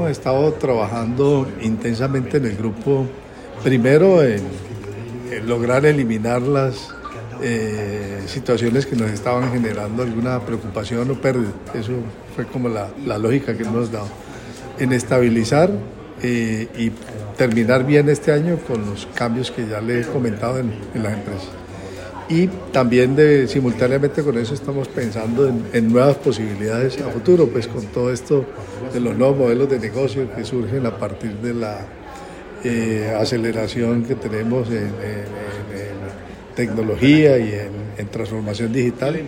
hemos estado trabajando intensamente en el grupo, primero en, lograr eliminar las eh, situaciones que nos estaban generando alguna preocupación o pérdida. Eso fue como la, lógica que hemos dado. En estabilizar eh, y terminar bien este año con los cambios que ya le he comentado en, en las empresas y también de, simultáneamente con eso estamos pensando en, nuevas posibilidades a futuro, pues con todo esto de los nuevos modelos de negocio que surgen a partir de la eh, aceleración que tenemos en, tecnología y en, transformación digital.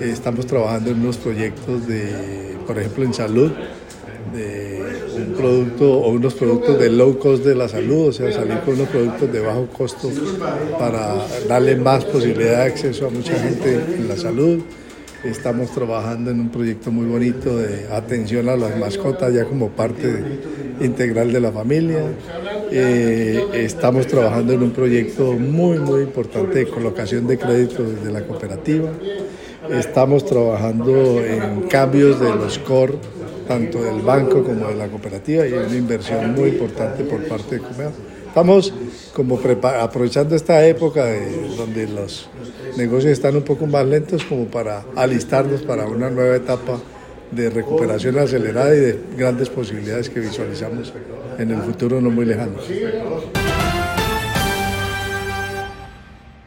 estamos trabajando en unos proyectos de, por ejemplo, en salud, de un producto o unos productos de low cost de la salud, o sea, salir con unos productos de bajo costo para darle más posibilidad de acceso a mucha gente en la salud. Estamos trabajando en un proyecto muy bonito de atención a las mascotas ya como parte integral de la familia. Eh, estamos trabajando en un proyecto muy, muy importante de colocación de crédito desde la cooperativa. Estamos trabajando en cambios de los core tanto del banco como de la cooperativa y una inversión muy importante por parte de Comeo. Estamos como aprovechando esta época donde los negocios están un poco más lentos como para alistarnos para una nueva etapa de recuperación acelerada y de grandes posibilidades que visualizamos en el futuro no muy lejano.